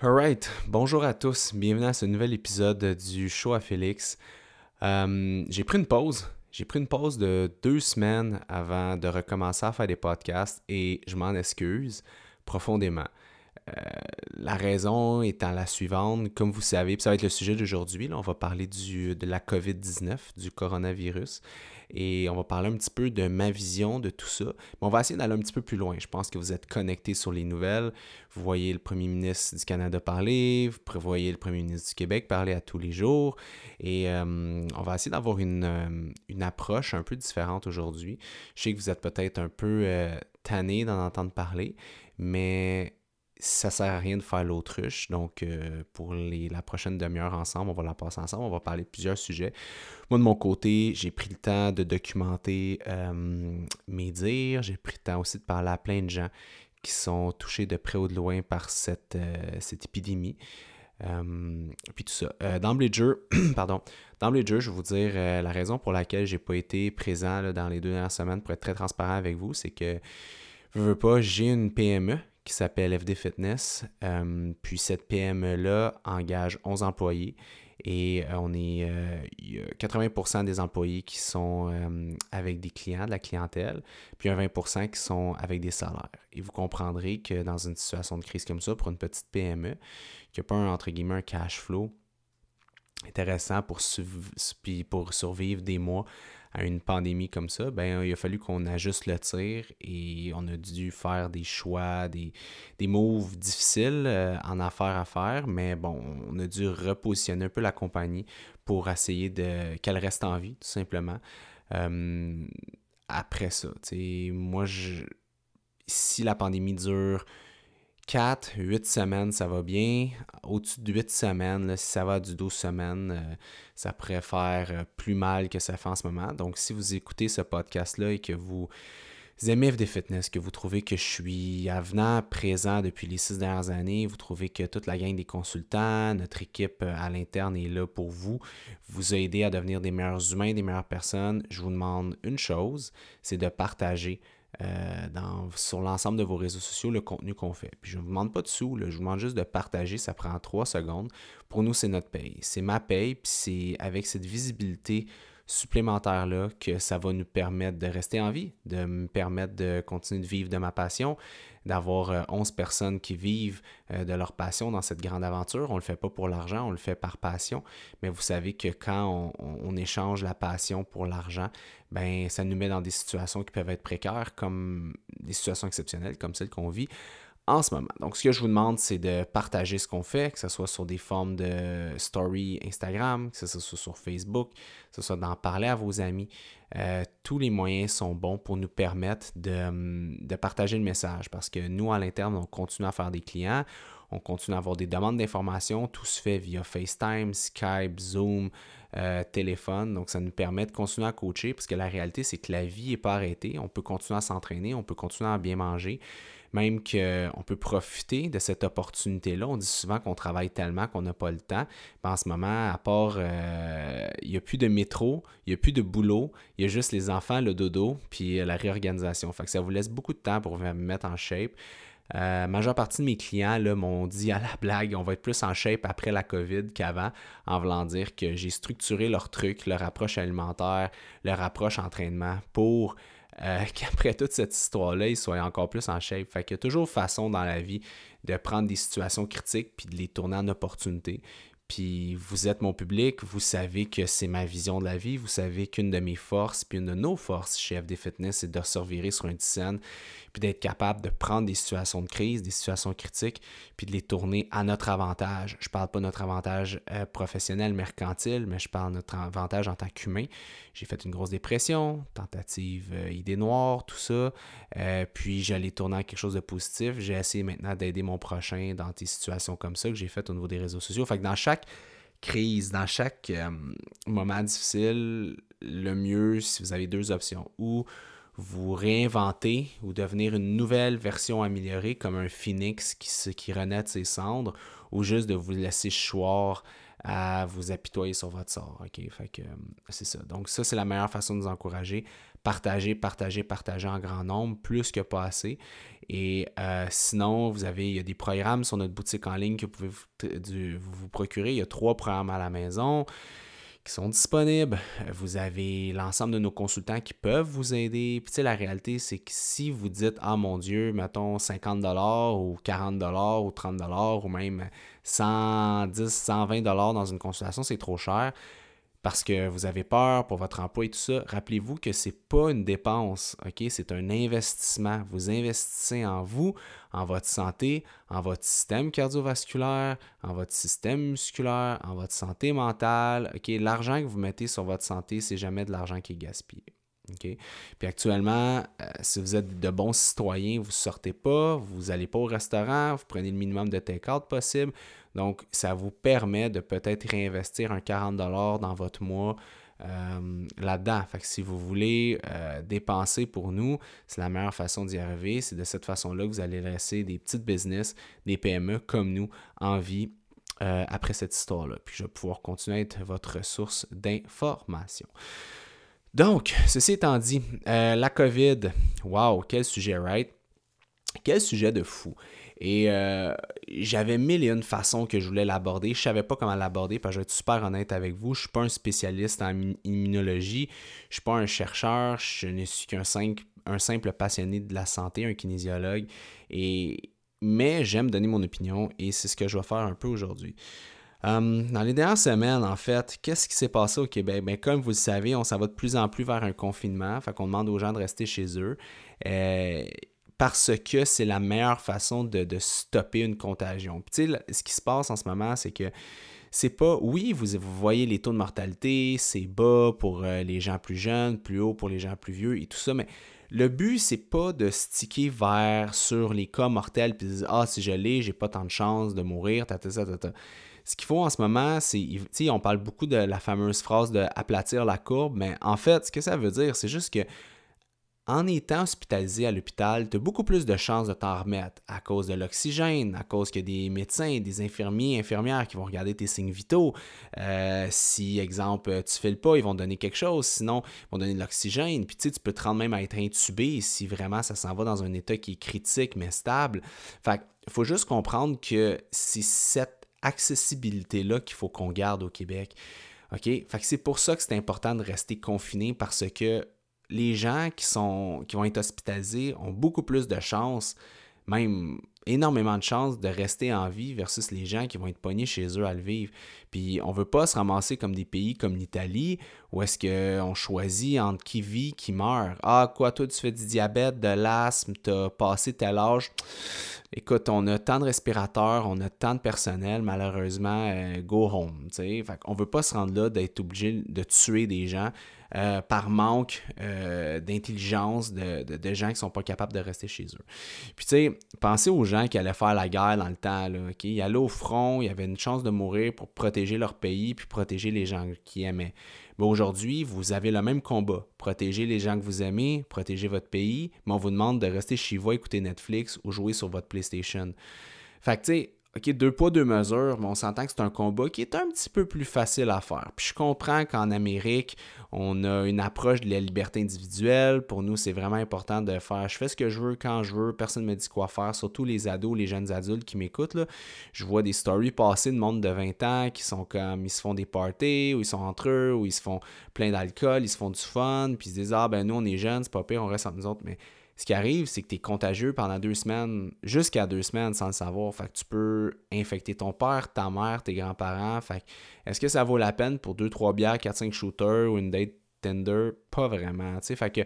Alright, bonjour à tous, bienvenue à ce nouvel épisode du show à Félix. Euh, j'ai pris une pause, j'ai pris une pause de deux semaines avant de recommencer à faire des podcasts et je m'en excuse profondément. Euh, la raison étant la suivante, comme vous savez, ça va être le sujet d'aujourd'hui, on va parler du, de la COVID-19, du coronavirus et on va parler un petit peu de ma vision de tout ça. Mais on va essayer d'aller un petit peu plus loin. Je pense que vous êtes connectés sur les nouvelles. Vous voyez le premier ministre du Canada parler, vous voyez le premier ministre du Québec parler à tous les jours. Et euh, on va essayer d'avoir une, euh, une, approche un peu différente aujourd'hui. Je sais que vous êtes peut-être un peu euh, tanné d'en entendre parler, mais ça sert à rien de faire l'autruche. Donc, euh, pour les, la prochaine demi-heure ensemble, on va la passer ensemble. On va parler de plusieurs sujets. Moi, de mon côté, j'ai pris le temps de documenter euh, mes dires. J'ai pris le temps aussi de parler à plein de gens qui sont touchés de près ou de loin par cette, euh, cette épidémie. puis tout ça. d'emblée de jeu, pardon, d'emblée de jeu, je vais vous dire la raison pour laquelle j'ai pas été présent dans les deux dernières semaines pour être très transparent avec vous, c'est que je veux pas, j'ai une PME qui s'appelle FD Fitness. Euh, puis cette PME-là engage 11 employés et euh, on est euh, y a 80% des employés qui sont avec des clients, de la clientèle, puis un 20% qui sont avec des salaires. Et vous comprendrez que dans une situation de crise comme ça, pour une petite PME, qui n'a pas un, entre guillemets un cash flow intéressant pour, pour survivre des mois à une pandémie comme ça, ben, il a fallu qu'on ajuste le tir et on a dû faire des choix, des, des moves difficiles euh, en affaires à faire, mais bon, on a dû repositionner un peu la compagnie pour essayer de qu'elle reste en vie, tout simplement. Euh, après ça, moi, je, si la pandémie dure 4, 8 semaines, ça va bien. Au-dessus de 8 semaines, si ça va du 12 semaines, euh, ça pourrait faire euh, plus mal que ça fait en ce moment. Donc, si vous écoutez ce podcast-là et que vous aimez FD Fitness, que vous trouvez que je suis avenant, présent depuis les six dernières années, vous trouvez que toute la gang des consultants, notre équipe euh, à l'interne est là pour vous, vous aider à devenir des meilleurs humains, des meilleures personnes, je vous demande une chose, c'est de partager euh, sur l'ensemble de vos réseaux sociaux le contenu qu'on fait. Puis je ne vous demande pas de sous, je vous demande juste de partager, ça prend trois secondes. Pour nous, c'est notre paye. C'est ma paye, puis c'est avec cette visibilité supplémentaire-là que ça va nous permettre de rester en vie, de me permettre de continuer de vivre de ma passion, d'avoir 11 euh, personnes qui vivent euh, de leur passion dans cette grande aventure. On ne le fait pas pour l'argent, on le fait par passion. Mais vous savez que quand on, échange la passion pour l'argent, ben ça nous met dans des situations qui peuvent être précaires, comme des situations exceptionnelles, comme celles qu'on vit en ce moment. Donc, ce que je vous demande, c'est de partager ce qu'on fait, que ce soit sur des formes de story Instagram, que ce soit sur Facebook, que ce soit d'en parler à vos amis. Euh, tous les moyens sont bons pour nous permettre de, partager le message parce que nous, à l'interne, on continue à faire des clients, on continue à avoir des demandes d'informations. Tout se fait via FaceTime, Skype, Zoom, euh, téléphone. Donc, ça nous permet de continuer à coacher parce que la réalité, c'est que la vie n'est pas arrêtée. On peut continuer à s'entraîner, on peut continuer à bien manger même qu'on peut profiter de cette opportunité-là. On dit souvent qu'on travaille tellement qu'on n'a pas le temps. en ce moment, à part, euh, il n'y a plus de métro, il n'y a plus de boulot, il y a juste les enfants, le dodo, puis la réorganisation. Fait ça vous laisse beaucoup de temps pour vous mettre en shape. Euh, majeure partie de mes clients m'ont dit à la blague, on va être plus en shape après la COVID qu'avant, en voulant dire que j'ai structuré leur truc, leur approche alimentaire, leur approche entraînement pour euh, qu'après toute cette histoire-là, ils soient encore plus en shape. Fait qu'il y a toujours façon dans la vie de prendre des situations critiques puis de les tourner en opportunités. Puis vous êtes mon public, vous savez que c'est ma vision de la vie, vous savez qu'une de mes forces, puis une de nos forces chez FD Fitness, c'est de survivre sur une scène, puis d'être capable de prendre des situations de crise, des situations critiques, puis de les tourner à notre avantage. Je parle pas de notre avantage euh, professionnel, mercantile, mais je parle de notre avantage en tant qu'humain. J'ai fait une grosse dépression, tentative euh, idée noire, tout ça, euh, puis j'allais tourner à quelque chose de positif. J'ai essayé maintenant d'aider mon prochain dans des situations comme ça que j'ai faites au niveau des réseaux sociaux. Fait que dans chaque crise, dans chaque euh, moment difficile, le mieux, si vous avez deux options, ou vous réinventer ou devenir une nouvelle version améliorée comme un phoenix qui, qui renaît de ses cendres ou juste de vous laisser choir à vous apitoyer sur votre sort. OK? Fait que euh, c'est ça. Donc, ça, c'est la meilleure façon de nous encourager. Partager, partager, partager en grand nombre, plus que pas assez. Et euh, sinon, vous avez, il y a des programmes sur notre boutique en ligne que vous pouvez vous, vous procurer. Il y a trois programmes à la maison qui sont disponibles. Vous avez l'ensemble de nos consultants qui peuvent vous aider. Puis tu sais, la réalité, c'est que si vous dites, ah mon Dieu, mettons 50 ou 40 ou 30 ou même 110, 120 dans une consultation, c'est trop cher parce que vous avez peur pour votre emploi et tout ça, rappelez-vous que ce n'est pas une dépense, ok? C'est un investissement. Vous investissez en vous, en votre santé, en votre système cardiovasculaire, en votre système musculaire, en votre santé mentale. ok? L'argent que vous mettez sur votre santé, c'est jamais de l'argent qui est gaspillé. Puis actuellement, euh, si vous êtes de bons citoyens, vous ne sortez pas, vous n'allez pas au restaurant, vous prenez le minimum de take-out possible, donc, ça vous permet de peut-être réinvestir un 40 dans votre mois euh, là-dedans. Fait que si vous voulez euh, dépenser pour nous, c'est la meilleure façon d'y arriver. C'est de cette façon-là que vous allez laisser des petites business, des PME comme nous en vie après cette histoire-là. Puis je vais pouvoir continuer à être votre source d'information. Donc, ceci étant dit, la COVID, wow, quel sujet, right? Quel sujet de fou. Et euh, j'avais mille et une façons que je voulais l'aborder. Je ne savais pas comment l'aborder parce que je vais être super honnête avec vous. Je ne suis pas un spécialiste en immunologie. Je ne suis pas un chercheur. Je ne suis qu'un simple, passionné de la santé, un kinésiologue. Mais j'aime donner mon opinion et c'est ce que je vais faire un peu aujourd'hui. Euh, dans les dernières semaines, en fait, qu'est-ce qui s'est passé au Québec? Bien, comme vous le savez, on s'en va de plus en plus vers un confinement. Fait qu'on demande aux gens de rester chez eux. Euh, parce que c'est la meilleure façon de, stopper une contagion. tu sais, ce qui se passe en ce moment, c'est que c'est pas, oui, vous, voyez les taux de mortalité, c'est bas pour euh, les gens plus jeunes, plus haut pour les gens plus vieux et tout ça, mais le but, c'est pas de sticker vers sur les cas mortels puis de dire Ah, si je l'ai, j'ai pas tant de chances de mourir, ta, ta, ta. Ce qu'il faut en ce moment, c'est, tu sais, on parle beaucoup de la fameuse phrase de aplatir la courbe, mais en fait, ce que ça veut dire, c'est juste que en étant hospitalisé à l'hôpital, tu as beaucoup plus de chances de t'en remettre à cause de l'oxygène, à cause a des médecins, des infirmiers, infirmières qui vont regarder tes signes vitaux. Euh, si, exemple, tu files pas, ils vont donner quelque chose. Sinon, ils vont donner de l'oxygène. Puis, tu sais, tu peux te rendre même à être intubé si vraiment ça s'en va dans un état qui est critique mais stable. Fait il faut juste comprendre que c'est cette accessibilité-là qu'il faut qu'on garde au Québec. OK? Fait que c'est pour ça que c'est important de rester confiné parce que les gens qui, sont, qui vont être hospitalisés ont beaucoup plus de chances, même énormément de chances de rester en vie versus les gens qui vont être pognés chez eux à le vivre. Puis on veut pas se ramasser comme des pays comme l'Italie où est-ce qu'on choisit entre qui vit, qui meurt. Ah, quoi, toi, tu fais du diabète, de l'asthme, tu as passé tel âge. Écoute, on a tant de respirateurs, on a tant de personnel, malheureusement, euh, go home. Fait on veut pas se rendre là d'être obligé de tuer des gens euh, par manque euh, d'intelligence de, de, gens qui sont pas capables de rester chez eux. Puis tu sais, pensez aux gens qui allaient faire la guerre dans le temps. Là, Ils allaient au front, ils avaient une chance de mourir pour protéger leur pays puis protéger les gens qu'ils aimaient. Mais aujourd'hui, vous avez le même combat. Protéger les gens que vous aimez, protéger votre pays, mais on vous demande de rester chez vous, écouter Netflix ou jouer sur votre PlayStation. Fait que OK, deux poids, deux mesures, mais on s'entend que c'est un combat qui est un petit peu plus facile à faire. Puis je comprends qu'en Amérique, on a une approche de la liberté individuelle. Pour nous, c'est vraiment important de faire je fais ce que je veux quand je veux, personne ne me dit quoi faire, surtout les ados, les jeunes adultes qui m'écoutent. Je vois des stories passer de monde de 20 ans qui sont comme ils se font des parties, ou ils sont entre eux, ou ils se font plein d'alcool, ils se font du fun, puis ils se disent Ah ben nous on est jeunes, c'est pas pire, on reste entre nous autres. Mais ce qui arrive, c'est que tu es contagieux pendant deux semaines, jusqu'à deux semaines sans le savoir. Fait que tu peux infecter ton père, ta mère, tes grands-parents. Fait est-ce que ça vaut la peine pour deux, trois bières, quatre, cinq shooters ou une date Tinder? Pas vraiment. Fait que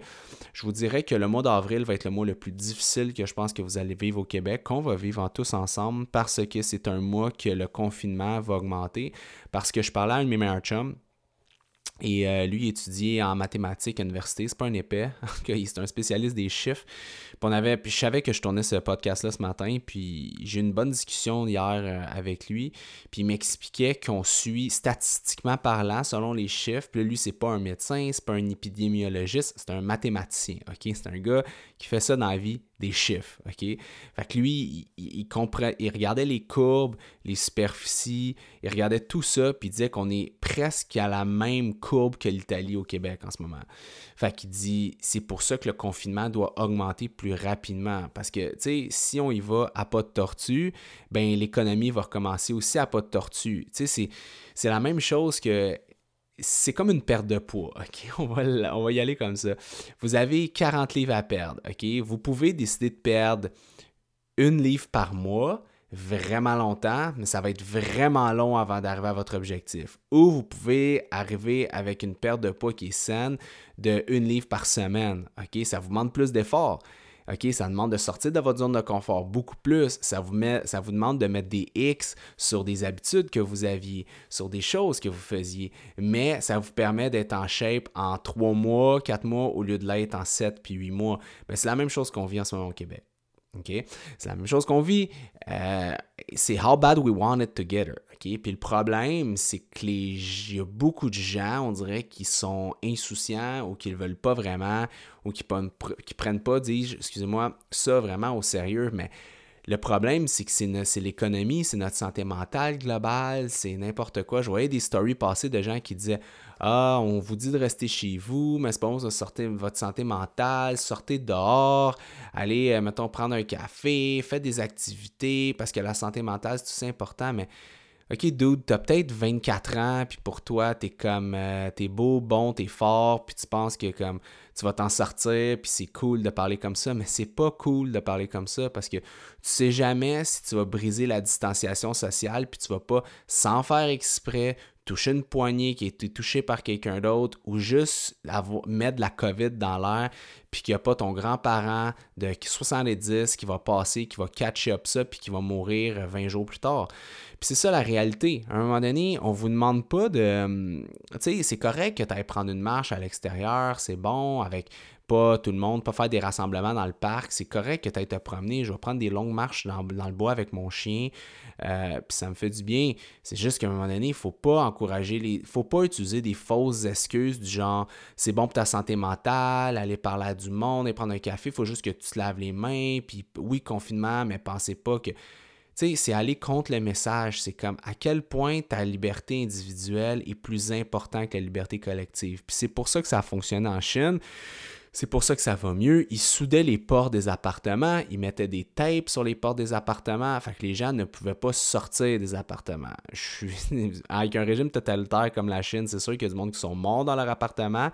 je vous dirais que le mois d'avril va être le mois le plus difficile que je pense que vous allez vivre au Québec, qu'on va vivre tous ensemble parce que c'est un mois que le confinement va augmenter. Parce que je parlais à un de mes Et euh, lui, il étudiait en mathématiques à l'université. C'est pas un épais. c'est un spécialiste des chiffres. Puis, on avait, puis je savais que je tournais ce podcast-là ce matin. Puis j'ai eu une bonne discussion hier euh, avec lui. Puis il m'expliquait qu'on suit statistiquement parlant, selon les chiffres. Puis lui, c'est pas un médecin, c'est pas un épidémiologiste, c'est un mathématicien. C'est un gars qui fait ça dans la vie des chiffres, OK? Fait que lui, il, il regardait les courbes, les superficies, il regardait tout ça, puis il disait qu'on est presque à la même courbe que l'Italie au Québec en ce moment. Fait qu'il dit, c'est pour ça que le confinement doit augmenter plus rapidement, parce que, tu sais, si on y va à pas de tortue, ben l'économie va recommencer aussi à pas de tortue. Tu sais, c'est la même chose que c'est comme une perte de poids, OK? On va, on va y aller comme ça. Vous avez 40 livres à perdre, OK? Vous pouvez décider de perdre une livre par mois, vraiment longtemps, mais ça va être vraiment long avant d'arriver à votre objectif. Ou vous pouvez arriver avec une perte de poids qui est saine de une livre par semaine, OK? Ça vous demande plus d'efforts. OK, ça demande de sortir de votre zone de confort beaucoup plus. Ça vous, met, ça vous demande de mettre des X sur des habitudes que vous aviez, sur des choses que vous faisiez. Mais ça vous permet d'être en shape en trois mois, quatre mois, au lieu de l'être en sept puis huit mois. Ben, c'est la même chose qu'on vit en ce moment au Québec. C'est la même chose qu'on vit. Euh, c'est how bad we want it together. Puis le problème, c'est que les, y a beaucoup de gens, on dirait, qui sont insouciants ou qui ne veulent pas vraiment ou qui ne prennent pas, dis excusez-moi, ça vraiment au sérieux. Mais le problème, c'est que c'est l'économie, c'est notre santé mentale globale, c'est n'importe quoi. Je voyais des stories passer de gens qui disaient Ah, on vous dit de rester chez vous, mais c'est pas bon de sortir votre santé mentale, sortez dehors, allez, euh, mettons, prendre un café, faites des activités, parce que la santé mentale, c'est tout important, mais OK, dude, t'as peut-être 24 ans, puis pour toi, t'es comme, euh, t'es beau, bon, t'es fort, puis tu penses que comme tu vas t'en sortir, puis c'est cool de parler comme ça, mais c'est pas cool de parler comme ça parce que tu sais jamais si tu vas briser la distanciation sociale, puis tu vas pas, sans faire exprès, toucher une poignée qui a été touchée par quelqu'un d'autre ou juste mettre de la COVID dans l'air, puis qu'il n'y a pas ton grand-parent de 70 qui va passer, qui va catch up ça, puis qui va mourir 20 jours plus tard. Puis c'est ça la réalité. À un moment donné, on vous demande pas de. Hum, tu sais, c'est correct que tu ailles prendre une marche à l'extérieur, c'est bon, avec pas tout le monde, pas faire des rassemblements dans le parc. C'est correct que tu ailles te promener. Je vais prendre des longues marches dans, le bois avec mon chien. Euh, puis ça me fait du bien. C'est juste qu'à un moment donné, il faut pas encourager les. faut pas utiliser des fausses excuses du genre c'est bon pour ta santé mentale, aller parler à du monde et prendre un café. Faut juste que tu te laves les mains. Puis oui, confinement, mais pensez pas que. C'est aller contre le message. C'est comme à quel point ta liberté individuelle est plus importante que la liberté collective? Puis c'est pour ça que ça a fonctionné en Chine. C'est pour ça que ça va mieux. Ils soudaient les portes des appartements, ils mettaient des tapes sur les portes des appartements, afin que les gens ne pouvaient pas sortir des appartements. Avec un régime totalitaire comme la Chine, c'est sûr qu'il y a du monde qui sont morts dans leur appartement.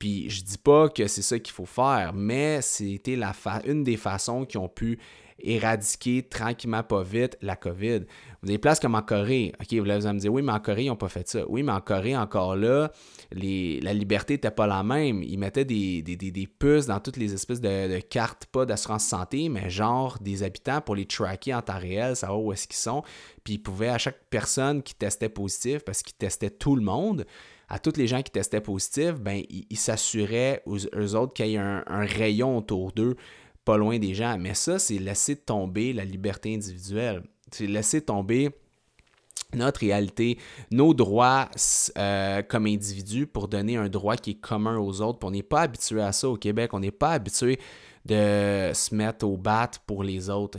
Puis je dis pas que c'est ça qu'il faut faire, mais c'était une des façons qui ont pu éradiquer tranquillement, pas vite, la COVID. Vous avez des places comme en Corée. OK, vous allez me dire, oui, mais en Corée, ils n'ont pas fait ça. Oui, mais en Corée, encore là, les, la liberté n'était pas la même. Ils mettaient des, des, puces dans toutes les espèces de, cartes, pas d'assurance santé, mais genre des habitants pour les tracker en temps réel, savoir où est-ce qu'ils sont. Puis ils pouvaient, à chaque personne qui testait positif, parce qu'ils testaient tout le monde, à tous les gens qui testaient positif, ben, ils s'assuraient aux, autres qu'il y ait un rayon autour d'eux pas loin des gens. Mais ça, c'est laisser tomber la liberté individuelle. C'est laisser tomber notre réalité, nos droits euh, comme individus pour donner un droit qui est commun aux autres. on n'est pas habitué à ça au Québec. On n'est pas habitué de se mettre au bat pour les autres.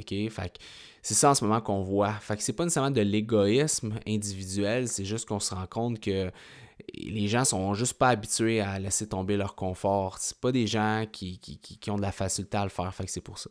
C'est ça en ce moment qu'on voit. Fait que c'est pas nécessairement de l'égoïsme individuel, c'est juste qu'on se rend compte que les gens sont juste pas habitués à laisser tomber leur confort. C'est pas des gens qui, qui, ont de la facilité à le faire, fait que c'est pour ça.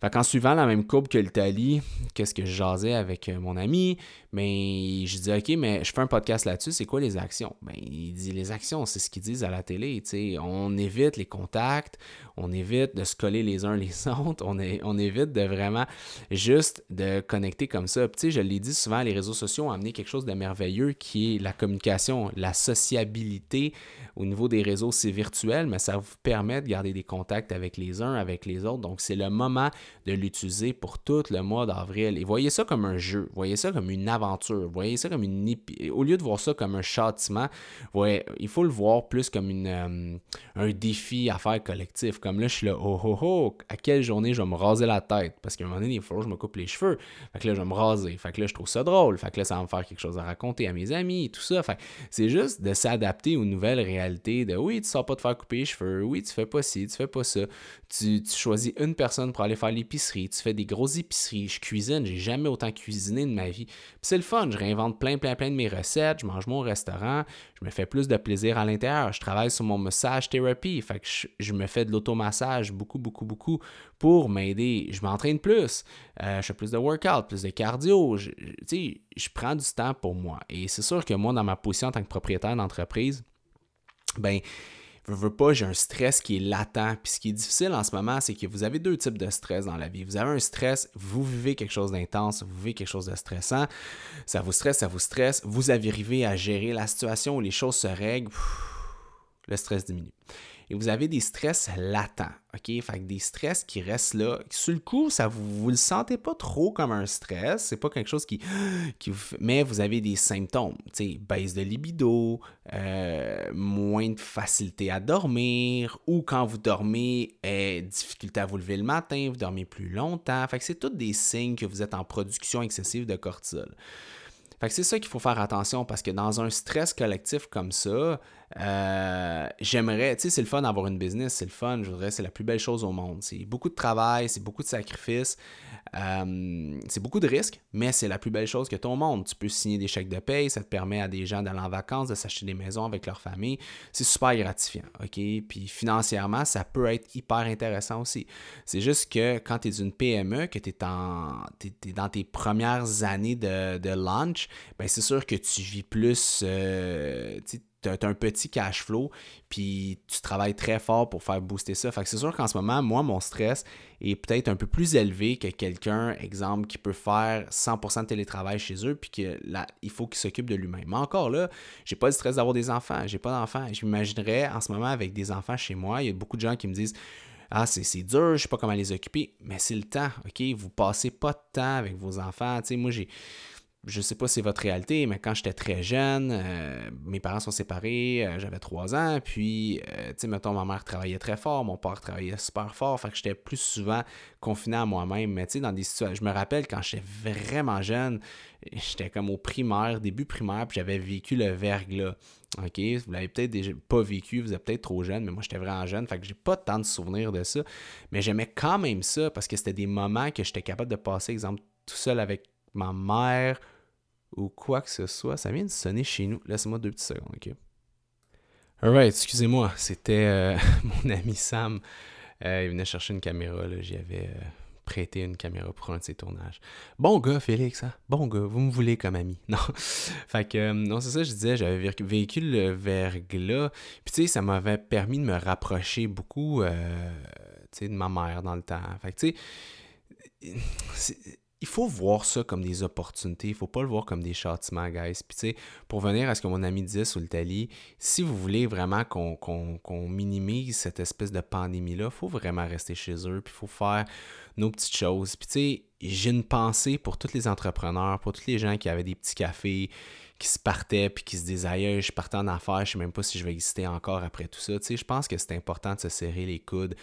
Fait suivant la même courbe que l'Italie, qu'est-ce que je jasais avec euh, mon ami, mais je dis OK, mais je fais un podcast là-dessus, c'est quoi les actions? Ben, il dit les actions, c'est ce qu'ils disent à la télé. On évite les contacts, on évite de se coller les uns les autres, on, évite de vraiment juste de connecter comme ça. Je l'ai dit souvent, les réseaux sociaux ont amené quelque chose de merveilleux qui est la communication, la sociabilité au niveau des réseaux, c'est virtuel, mais ça vous permet de garder des contacts avec les uns, avec les autres. Donc, c'est le moment de l'utiliser pour tout le mois d'avril. Et voyez ça comme un jeu, voyez ça comme une aventure, voyez ça comme une... Au lieu de voir ça comme un châtiment, voyez, il faut le voir plus comme une, euh, un défi à faire collectif. Comme là, je suis là, oh oh oh, à quelle journée je vais me raser la tête? Parce qu'à un moment donné, il faut que je me coupe les cheveux. Fait que là, je vais me raser. Fait que là, je trouve ça drôle. Fait que là, ça va me faire quelque chose à raconter à mes amis tout ça. Fait c'est juste de s'adapter aux nouvelles réalités de oui, tu sors pas de faire couper les cheveux, oui, tu fais pas ci, tu fais pas ça. Tu, choisis une personne pour aller faire l'épicerie, tu fais des grosses épiceries, je cuisine, j'ai jamais autant cuisiné de ma vie. C'est le fun, je réinvente plein, plein, plein de mes recettes, je mange mon restaurant, je me fais plus de plaisir à l'intérieur, je travaille sur mon massage thérapie, fait je, me fais de l'automassage beaucoup, beaucoup, beaucoup pour m'aider. Je m'entraîne plus, euh, je fais plus de workout, plus de cardio, je, je prends du temps pour moi. Et c'est sûr que moi, dans ma position en tant que propriétaire d'entreprise, ben, je veux pas, j'ai un stress qui est latent. Puis ce qui est difficile en ce moment, c'est que vous avez deux types de stress dans la vie. Vous avez un stress, vous vivez quelque chose d'intense, vous vivez quelque chose de stressant, ça vous stresse, ça vous stresse, vous arrivez à gérer la situation où les choses se règlent, le stress diminue et vous avez des stress latents, OK? Fait que des stress qui restent là. Sur le coup, ça vous, vous le sentez pas trop comme un stress, c'est pas quelque chose qui, vous mais vous avez des symptômes, tu sais, baisse de libido, euh, moins de facilité à dormir, ou quand vous dormez, euh, difficulté à vous lever le matin, vous dormez plus longtemps. Fait que c'est tous des signes que vous êtes en production excessive de cortisol. Fait que c'est ça qu'il faut faire attention parce que dans un stress collectif comme ça, euh, j'aimerais, tu sais, c'est le fun d'avoir une business, c'est le fun, je voudrais, c'est la plus belle chose au monde. C'est beaucoup de travail, c'est beaucoup de sacrifices, euh, c'est beaucoup de risques, mais c'est la plus belle chose que ton monde. Tu peux signer des chèques de paye, ça te permet à des gens d'aller en vacances, de s'acheter des maisons avec leur famille. C'est super gratifiant, OK? Puis financièrement, ça peut être hyper intéressant aussi. C'est juste que quand tu es une PME, que tu es, es, dans tes premières années de, de launch, ben c'est sûr que tu vis plus, euh, tu as un petit cash flow, puis tu travailles très fort pour faire booster ça. Fait que c'est sûr qu'en ce moment, moi, mon stress est peut-être un peu plus élevé que quelqu'un, exemple, qui peut faire 100% de télétravail chez eux, puis qu'il il faut qu'il s'occupe de lui-même. Mais encore là, j'ai pas le stress d'avoir des enfants, j'ai pas d'enfants. Je m'imaginerais en ce moment avec des enfants chez moi, il y a beaucoup de gens qui me disent ah, c'est dur, je sais pas comment les occuper, mais c'est le temps, OK? Vous passez pas de temps avec vos enfants. Tu sais, moi, j'ai je sais pas si c'est votre réalité, mais quand j'étais très jeune, euh, mes parents sont séparés, euh, j'avais trois ans, puis, euh, tu sais, mettons, ma mère travaillait très fort, mon père travaillait super fort, fait que j'étais plus souvent confiné à moi-même. Mais tu sais, dans des situations, je me rappelle quand j'étais vraiment jeune, j'étais comme au primaire, début primaire, puis j'avais vécu le verglas. OK, vous l'avez peut-être déjà pas vécu, vous êtes peut-être trop jeune, mais moi j'étais vraiment jeune, fait que j'ai pas tant de souvenirs de ça. Mais j'aimais quand même ça parce que c'était des moments que j'étais capable de passer, exemple, tout seul avec ma mère ou quoi que ce soit. Ça vient de sonner chez nous. Laisse-moi deux petites secondes, ok? Alright, excusez-moi, c'était euh, mon ami Sam. Euh, il venait chercher une caméra, j'y avais euh, prêté une caméra pour un de ses tournages. Bon gars, Félix, hein? bon gars, vous me voulez comme ami. Non. fait que, non, c'est ça, je disais, j'avais vécu le verglas. Puis tu sais, ça m'avait permis de me rapprocher beaucoup, de ma mère dans le temps. Fait que tu sais, il faut voir ça comme des opportunités. Il faut pas le voir comme des châtiments, guys. Puis, tu sais, pour venir à ce que mon ami disait sur l'Italie, si vous voulez vraiment qu'on minimise cette espèce de pandémie-là, il faut vraiment rester chez eux. Puis, il faut faire nos petites choses. Puis, tu sais, j'ai une pensée pour tous les entrepreneurs, pour tous les gens qui avaient des petits cafés, qui se partaient, puis qui se disaient, je partais en affaires, je sais même pas si je vais exister encore après tout ça. Tu sais, je pense que c'est important de se serrer les coudes. Tu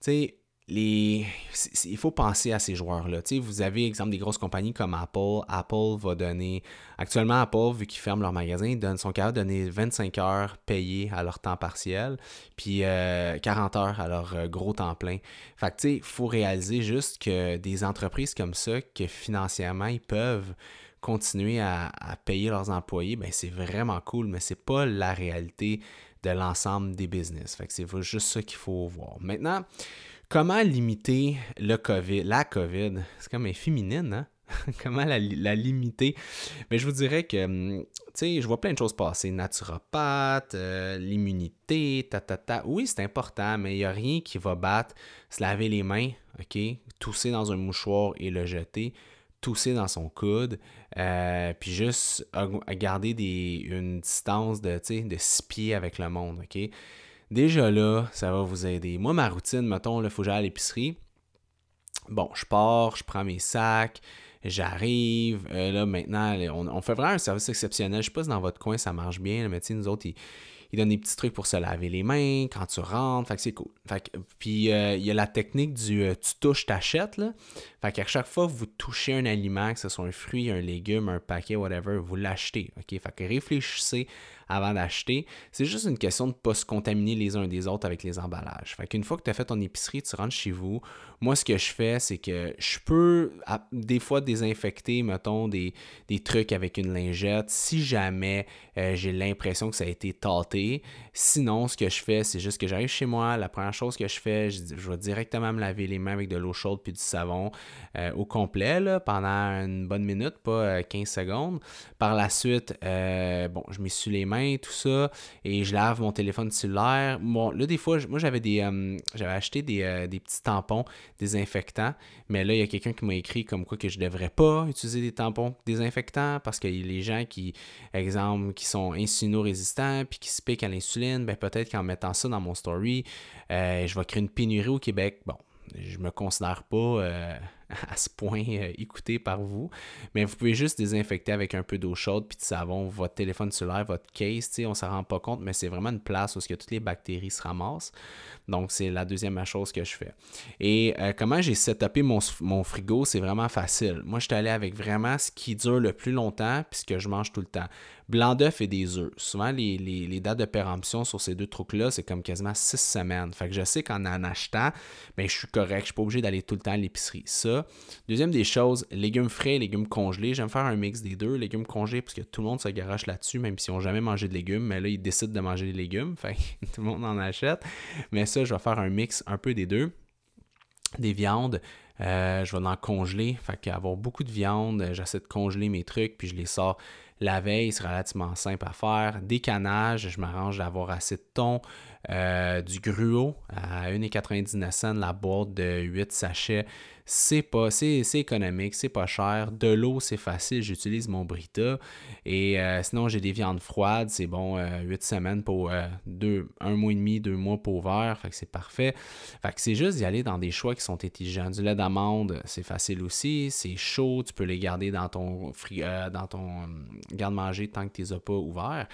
sais, il faut penser à ces joueurs-là. Vous avez, exemple, des grosses compagnies comme Apple. Apple va donner. Actuellement, Apple, vu qu'ils ferment leur magasin, ils donnent, sont capables de donner 25 heures payées à leur temps partiel, puis 40 euh, heures à leur euh, gros temps plein. Fait que, il faut réaliser juste que des entreprises comme ça, que financièrement, ils peuvent continuer à, payer leurs employés, ben c'est vraiment cool, mais c'est pas la réalité de l'ensemble des business. Fait que c'est juste ça qu'il faut voir. Maintenant, Comment limiter le COVID, la COVID? C'est comme féminine, hein? Comment la, limiter? Mais je vous dirais que, hum, tu sais, je vois plein de choses passer. Naturopathe, euh, l'immunité, ta, ta, ta. Oui, c'est important, mais il n'y a rien qui va battre se laver les mains, OK? Tousser dans un mouchoir et le jeter tousser dans son coude, euh, puis juste garder une distance de, de six pieds avec le monde, OK? Déjà là, ça va vous aider. Moi, ma routine, mettons, il faut j'aille à l'épicerie. bon, je pars, je prends mes sacs, j'arrive. Euh, là, maintenant, on, fait vraiment un service exceptionnel. Je sais pas si dans votre coin ça marche bien, mais tu nous autres, ils, ils, donnent des petits trucs pour se laver les mains quand tu rentres. Fait que c'est cool. Fait puis euh, il y a la technique du euh, tu touches, t'achètes. Là. Fait qu'à chaque fois que vous touchez un aliment, que ce soit un fruit, un légume, un paquet, whatever, vous l'achetez. Fait que réfléchissez avant d'acheter. C'est juste une question de ne pas se contaminer les uns des autres avec les emballages. Fait qu'une fois que tu as fait ton épicerie, tu rentres chez vous. Moi, ce que je fais, c'est que je peux des fois désinfecter, mettons, des, trucs avec une lingette si jamais euh, j'ai l'impression que ça a été tâté. Sinon, ce que je fais, c'est juste que j'arrive chez moi. La première chose que je fais, je, vais directement me laver les mains avec de l'eau chaude puis du savon euh, au complet pendant une bonne minute, pas 15 euh, secondes. Par la suite, bon, je m'essuie les mains tout ça, et je lave mon téléphone cellulaire. Bon, là, des fois, moi, j'avais des euh, j'avais acheté euh, des, petits tampons désinfectants, mais là, il y a quelqu'un qui m'a écrit comme quoi que je devrais pas utiliser des tampons désinfectants parce que les gens qui, exemple, qui sont insulino-résistants puis qui se à l'insuline, ben peut-être qu'en mettant ça dans mon story, euh, je vais créer une pénurie au Québec. Bon, je me considère pas à ce point euh, écouté par vous. Mais vous pouvez juste désinfecter avec un peu d'eau chaude puis de savon votre téléphone cellulaire, votre case. On ne s'en rend pas compte, mais c'est vraiment une place où toutes les bactéries se ramassent. Donc, c'est la deuxième chose que je fais. Et euh, comment j'ai setupé mon, mon frigo, c'est vraiment facile. Moi, je suis allé avec vraiment ce qui dure le plus longtemps puis ce que je mange tout le temps. Blanc d'œuf et des œufs. Souvent, les, dates de péremption sur ces deux trucs-là, c'est comme quasiment six semaines. Fait que je sais qu'en en achetant, ben, je suis correct. Je ne suis pas obligé d'aller tout le temps à l'épicerie. Ça, Deuxième des choses, légumes frais, légumes congelés. J'aime faire un mix des deux. Légumes congelés, parce que tout le monde se garoche là-dessus, même s'ils n'ont jamais mangé de légumes. Mais là, ils décident de manger des légumes. Fait tout le monde en achète. Mais ça, je vais faire un mix un peu des deux. Des viandes. Euh, je vais en congeler. Fait qu'avoir beaucoup de viande, j'essaie de congeler mes trucs, puis je les sors la veille, c'est relativement simple à faire. Décanage, je m'arrange d'avoir assez de thon. Euh, du gruau à 1,99 cents la boîte de 8 sachets c'est pas c'est, économique, c'est pas cher. De l'eau, c'est facile, j'utilise mon Brita. Et euh, sinon, j'ai des viandes froides, c'est bon, 8 euh, semaines pour deux, un mois et demi, deux mois pour vert, fait que c'est parfait. Fait que c'est juste d'y aller dans des choix qui sont intelligents. Du lait d'amande, c'est facile aussi, c'est chaud, tu peux les garder dans ton dans ton garde-manger tant que tu les as pas ouverts.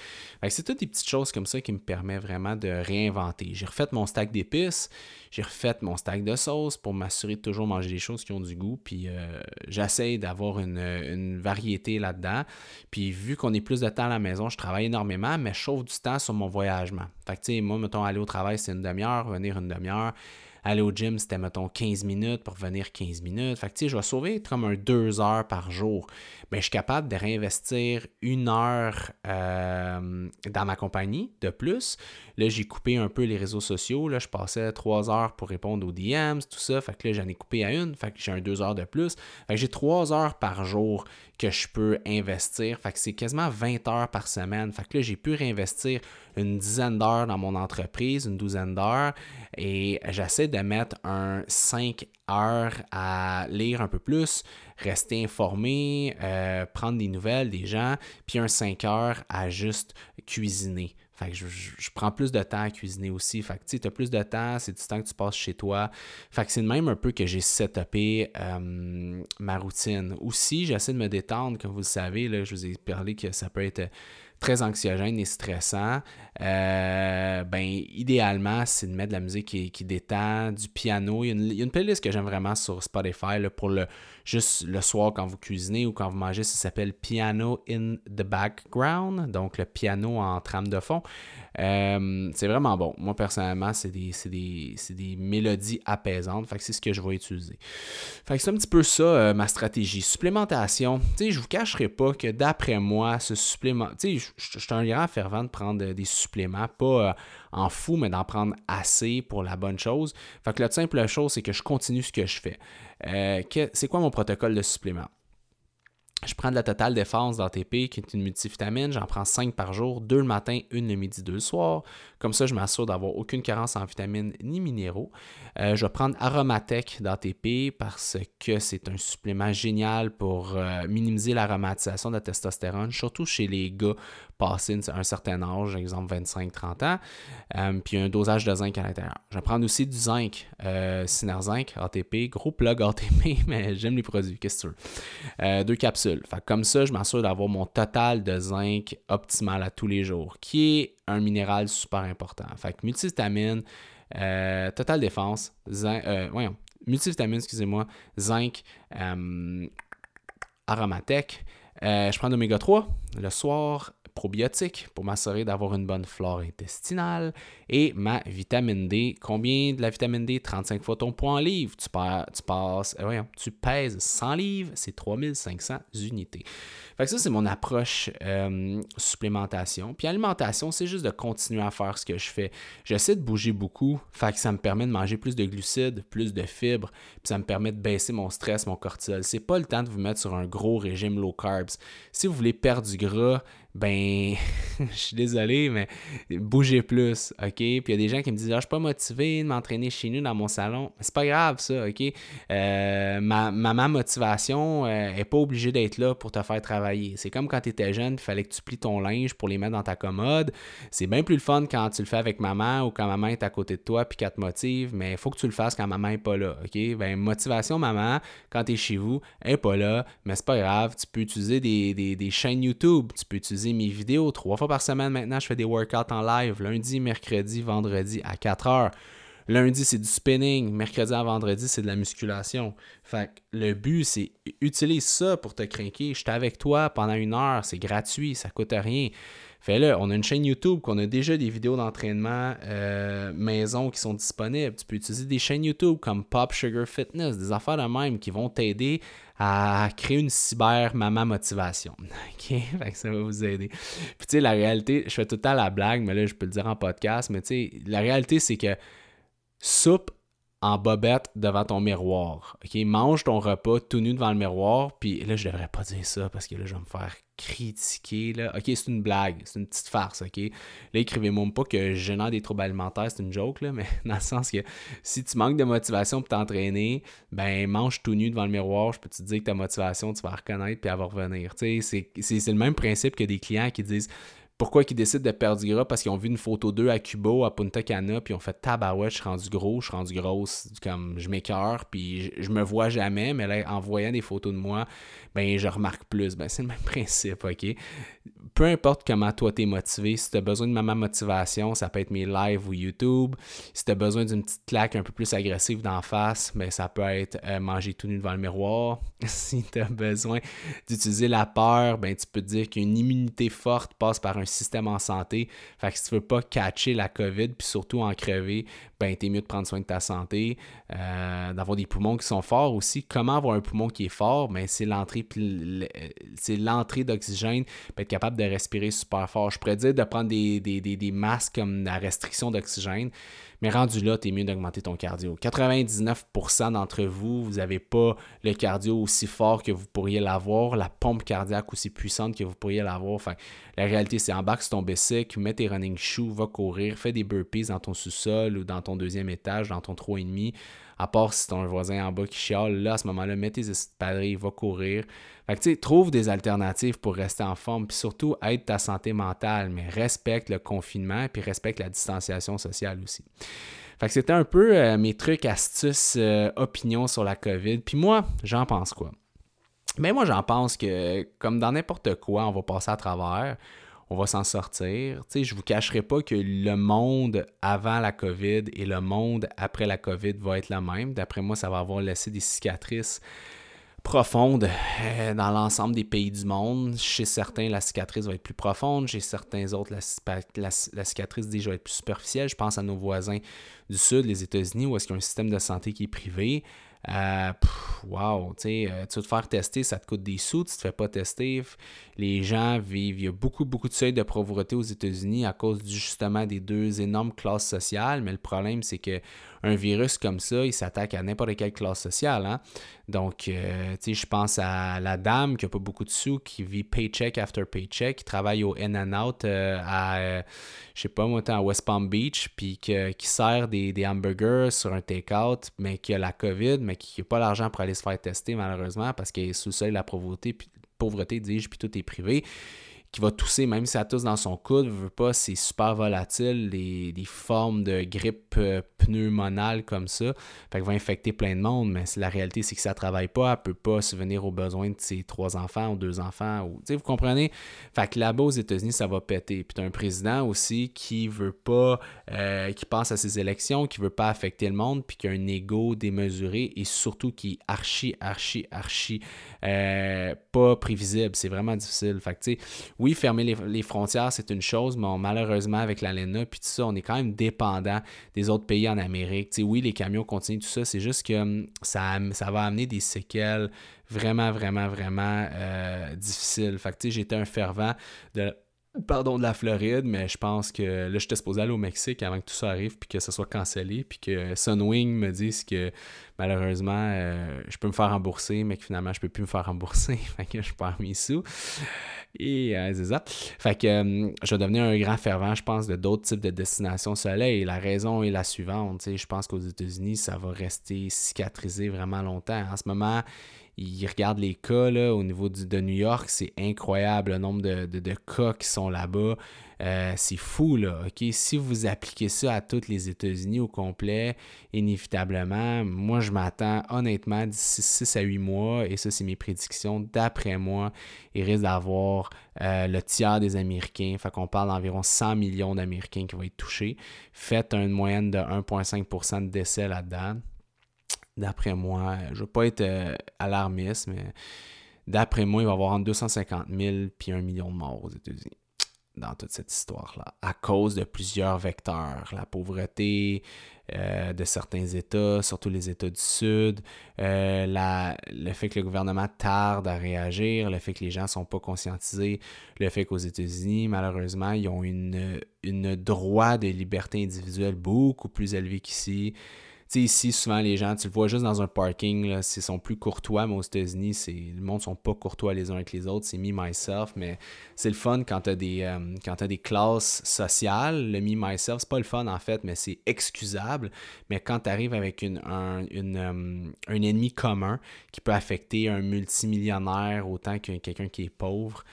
C'est toutes des petites choses comme ça qui me permettent vraiment de réinventer. J'ai refait mon stack d'épices, j'ai refait mon stack de sauce pour m'assurer de toujours manger des choses qui ont du goût. Puis euh, j'essaie d'avoir une, variété là-dedans. Puis vu qu'on est plus de temps à la maison, je travaille énormément, mais je chauffe du temps sur mon voyagement. Fait que tu sais, moi, mettons, aller au travail, c'est une demi-heure, venir une demi-heure. Aller au gym, c'était, mettons, 15 minutes pour venir 15 minutes. Fait que, tu sais, je vais sauver comme un 2 heures par jour. Mais je suis capable de réinvestir une heure euh, dans ma compagnie de plus. Là, j'ai coupé un peu les réseaux sociaux. Là, je passais 3 heures pour répondre aux DMs, tout ça. Fait que là, j'en ai coupé à une. Fait que j'ai un 2 heures de plus. Fait que j'ai 3 heures par jour que je peux investir. Fait que c'est quasiment 20 heures par semaine. Fait que là, j'ai pu réinvestir une dizaine d'heures dans mon entreprise, une douzaine d'heures, et j'essaie de mettre un 5 heures à lire un peu plus, rester informé, euh, prendre des nouvelles des gens, puis un 5 heures à juste cuisiner. Fait que je, prends plus de temps à cuisiner aussi. Fait que tu as plus de temps, c'est du temps que tu passes chez toi. Fait que c'est même un peu que j'ai setupé euh, ma routine. Aussi, j'essaie de me détendre, comme vous le savez, là, je vous ai parlé que ça peut être très anxiogène et stressant, euh, ben, idéalement, c'est de mettre de la musique qui, qui détend, du piano. Il y, a une, playlist que j'aime vraiment sur Spotify pour le, juste le soir quand vous cuisinez ou quand vous mangez. Ça s'appelle Piano in the Background, donc le piano en trame de fond. Euh, c'est vraiment bon. Moi, personnellement, c'est des, des, des, mélodies apaisantes. Fait que c'est ce que je vais utiliser. Fait que c'est un petit peu ça, euh, ma stratégie. Supplémentation. Tu sais, je vous cacherai pas que d'après moi, ce supplément. Tu sais, je suis un grand fervent de prendre des suppléments, pas euh, en fou, mais d'en prendre assez pour la bonne chose. Fait que la simple chose, c'est que je continue ce que je fais. c'est quoi mon protocole de supplément? je prends de la totale défense d'ATP, qui est une multivitamine. J'en prends 5 par jour, 2 le matin, une le midi, 2 le soir. Comme ça, je m'assure d'avoir aucune carence en vitamines ni minéraux. Euh, je vais prendre Aromatech d'ATP parce que c'est un supplément génial pour euh, minimiser l'aromatisation de la testostérone, surtout chez les gars passés un certain âge, exemple 25-30 ans. Euh, puis un dosage de zinc à l'intérieur. Je vais prendre aussi du zinc, Synerzinc, ATP, gros plug ATP, mais j'aime les produits, qu'est-ce que tu veux. deux capsules. comme ça, je m'assure d'avoir mon total de zinc optimal à tous les jours, qui est un minéral super important. Fait que multivitamine, euh, Total Défense, zinc, euh, voyons, multivitamine, excusez-moi, zinc, euh, aromatech. je prends l'oméga 3 le soir, probiotiques pour m'assurer d'avoir une bonne flore intestinale et ma vitamine D. Combien de la vitamine D? 35 fois ton poids en livres. Tu, tu passes, voyons, tu pèses 100 livres, c'est 3500 unités. Fait ça, c'est mon approche euh, supplémentation. Puis alimentation, c'est juste de continuer à faire ce que je fais. J'essaie de bouger beaucoup, ça me permet de manger plus de glucides, plus de fibres, puis ça me permet de baisser mon stress, mon cortisol. C'est pas le temps de vous mettre sur un gros régime low carbs. Si vous voulez perdre du gras, ben, je suis désolé, mais bougez plus, OK? Puis il y a des gens qui me disent, ah, je suis pas motivé de m'entraîner chez nous dans mon salon. C'est pas grave, ça, OK? Euh, ma, ma, motivation euh, est pas obligée d'être là pour te faire travailler. C'est comme quand tu étais jeune, il fallait que tu plies ton linge pour les mettre dans ta commode. C'est bien plus le fun quand tu le fais avec maman ou quand maman est à côté de toi puis qu'elle te motive, mais il faut que tu le fasses quand maman est pas là, OK? Ben, motivation, maman, quand tu es chez vous, elle est pas là, mais c'est pas grave. Tu peux utiliser des, des, des chaînes YouTube, tu peux utiliser mes vidéos. Trois fois par semaine maintenant, je fais des workouts en live, lundi, mercredi, vendredi à 4 heures. Lundi, c'est du spinning. Mercredi à vendredi, c'est de la musculation. Fait que le but, c'est utilise ça pour te craquer. Je suis avec toi pendant une heure. C'est gratuit, ça coûte rien. Fais-le. On a une chaîne YouTube qu'on a déjà des vidéos d'entraînement euh, maison qui sont disponibles. Tu peux utiliser des chaînes YouTube comme Pop Sugar Fitness, des affaires de même qui vont t'aider à créer une cyber maman motivation. OK? ça va vous aider. Puis tu sais, la réalité, je fais tout le temps la blague, mais là, je peux le dire en podcast, mais tu sais, la réalité, c'est que soupe en bobette devant ton miroir. OK? Mange ton repas tout nu devant le miroir. Puis là, je devrais pas dire ça parce que là, je vais me faire critiquer. Là. OK, c'est une blague. C'est une petite farce. OK? Là, écrivez-moi pas que gênant des troubles alimentaires, c'est une joke. Là, mais dans le sens que si tu manques de motivation pour t'entraîner, ben mange tout nu devant le miroir. Je peux te dire que ta motivation, tu vas reconnaître puis elle va revenir. C'est, c'est le même principe que des clients qui disent pourquoi ils décident de perdre du gras? Parce qu'ils ont vu une photo d'eux à Cuba, à Punta Cana, puis ils ont fait tabarouette, je suis rendu gros, je suis rendu grosse, comme je m'écœure, puis je, me vois jamais, mais là, en voyant des photos de moi, ben je remarque plus. Ben c'est le même principe, OK? Peu importe comment toi t'es motivé, si tu as besoin de ma motivation, ça peut être mes lives ou YouTube. Si tu as besoin d'une petite claque un peu plus agressive d'en face, ben ça peut être euh, manger tout nu devant le miroir. si tu as besoin d'utiliser la peur, ben tu peux dire qu'une immunité forte passe par un système en santé. Fait que si tu veux pas catcher la COVID, puis surtout en crever, ben t'es mieux de prendre soin de ta santé, euh, d'avoir des poumons qui sont forts aussi. Comment avoir un poumon qui est fort? Ben, c'est l'entrée c'est l'entrée d'oxygène, être capable de respirer super fort. Je pourrais dire de prendre des, masques comme la restriction d'oxygène. Mais rendu là, tu es mieux d'augmenter ton cardio. 99% d'entre vous, vous n'avez pas le cardio aussi fort que vous pourriez l'avoir, la pompe cardiaque aussi puissante que vous pourriez l'avoir. Enfin, la réalité, c'est embarque sur ton bicycle, mets tes running shoes, va courir, fais des burpees dans ton sous-sol ou dans ton deuxième étage, dans ton 3,5 à part si ton voisin en bas qui chiale, là, à ce moment-là, mets tes espadrilles, va courir. Fait que, tu sais, trouve des alternatives pour rester en forme, puis surtout, aide ta santé mentale, mais respecte le confinement, puis respecte la distanciation sociale aussi. Fait que c'était un peu euh, mes trucs, astuces, euh, opinions sur la COVID. Puis moi, j'en pense quoi? Mais ben, moi, j'en pense que, comme dans n'importe quoi, on va passer à travers on va s'en sortir. Tu je vous cacherai pas que le monde avant la COVID et le monde après la COVID va être le même. D'après moi, ça va avoir laissé des cicatrices profondes euh, dans l'ensemble des pays du monde. Chez certains, la cicatrice va être plus profonde. Chez certains autres, la, cicatrice déjà va être plus superficielle. Je pense à nos voisins du Sud, les États-Unis, où est-ce qu'il y a un système de santé qui est privé. Euh, wow, tu sais, euh, tu te faire tester, ça te coûte des sous, tu te fais pas tester. Les gens vivent, il y a beaucoup, beaucoup de seuils de pauvreté aux États-Unis à cause justement des deux énormes classes sociales, mais le problème, c'est que un virus comme ça, il s'attaque à n'importe quelle classe sociale. Hein? Donc, euh, je pense à la dame qui n'a pas beaucoup de sous, qui vit paycheck after paycheck, qui travaille au In and Out à, je sais pas moi, à West Palm Beach, puis qui sert des, hamburgers sur un take-out, mais qui a la COVID, mais qui n'a pas l'argent pour aller se faire tester, malheureusement, parce qu'il est sous le seuil de la pauvreté, pauvreté dis-je, puis tout est privé qui va tousser, même si ça tousse dans son coude, veut pas, c'est super volatile, les, formes de grippe euh, pneumonale comme ça, fait va infecter plein de monde, mais la réalité, c'est que ça travaille pas, elle peut pas subvenir aux besoins de ses trois enfants ou deux enfants, ou, vous comprenez? Fait que là-bas, aux États-Unis, ça va péter. Puis as un président aussi qui veut pas, euh, qui pense à ses élections, qui veut pas affecter le monde, puis qui a un ego démesuré et surtout qui est archi, archi, archi euh, pas prévisible. C'est vraiment difficile. Fait que, sais, oui, fermer les, frontières, c'est une chose, mais malheureusement, avec l'ALENA, puis tout ça, on est quand même dépendant des autres pays en Amérique. oui, les camions continuent tout ça, c'est juste que hum, ça, va amener des séquelles vraiment, vraiment, vraiment euh, difficiles. Fait que, j'étais un fervent de pardon, de la Floride, mais je pense que là, j'étais supposé aller au Mexique avant que tout ça arrive, puis que ça soit cancellé, puis que Sunwing me dise que malheureusement, euh, je peux me faire rembourser, mais que finalement, je peux plus me faire rembourser, que je perds mes sous. Et euh, c'est ça. Fait que euh, je vais devenir un grand fervent, je pense, de d'autres types de destinations soleil. La raison est la suivante, je pense qu'aux États-Unis, ça va rester cicatrisé vraiment longtemps. En ce moment, ils regardent les cas là, au niveau de New York, c'est incroyable le nombre de, de, cas qui sont là-bas. Euh, c'est fou, là. OK? Si vous appliquez ça à tous les États-Unis au complet, inévitablement, moi, je m'attends honnêtement d'ici 6 à 8 mois, et ça, c'est mes prédictions, d'après moi, il risque d'avoir euh, le tiers des Américains. Fait qu'on parle d'environ 100 millions d'Américains qui vont être touchés. Faites une moyenne de 1,5% de décès là-dedans d'après moi, je ne veux pas être euh, alarmiste, mais d'après moi, il va y avoir entre 250 000 et 1 million de morts aux États-Unis dans toute cette histoire-là, à cause de plusieurs vecteurs. La pauvreté euh, de certains États, surtout les États du Sud, euh, le fait que le gouvernement tarde à réagir, le fait que les gens ne sont pas conscientisés, le fait qu'aux États-Unis, malheureusement, ils ont une, une droit de liberté individuelle beaucoup plus élevé qu'ici sais, ici, souvent, les gens, tu le vois juste dans un parking, là, ils sont plus courtois, mais aux États-Unis, le monde sont pas courtois les uns avec les autres. C'est me, myself, mais c'est le fun quand tu as, des, euh, des classes sociales. Le me, myself, c'est pas le fun, en fait, mais c'est excusable. Mais quand tu arrives avec une, un, une, euh, un ennemi commun qui peut affecter un multimillionnaire autant que quelqu'un qui est pauvre,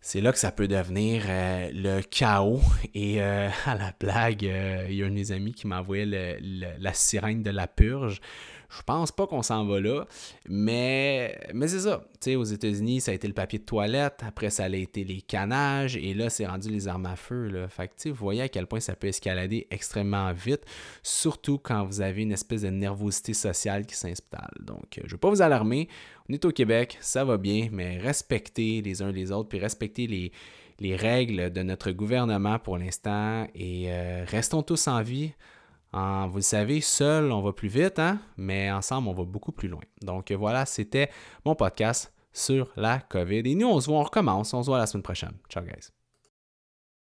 c'est là que ça peut devenir euh, le chaos. Et euh, à la blague, euh, il y a un de mes amis qui m'a envoyé la sirène de la purge. Je pense pas qu'on s'en va là, mais, mais c'est ça. Aux États-Unis, ça a été le papier de toilette, après ça a été les canages, et là, c'est rendu les armes à feu. Là. Fait que, vous voyez à quel point ça peut escalader extrêmement vite, surtout quand vous avez une espèce de nervosité sociale qui s'installe. Donc, je ne veux pas vous alarmer. On est au Québec, ça va bien, mais respectez les uns les autres, puis respectez les, les règles de notre gouvernement pour l'instant, et euh, restons tous en vie vous le savez, seul, on va plus vite, hein? mais ensemble, on va beaucoup plus loin. Donc voilà, c'était mon podcast sur la COVID. Et nous, on se voit, on recommence. On se voit la semaine prochaine. Ciao, guys.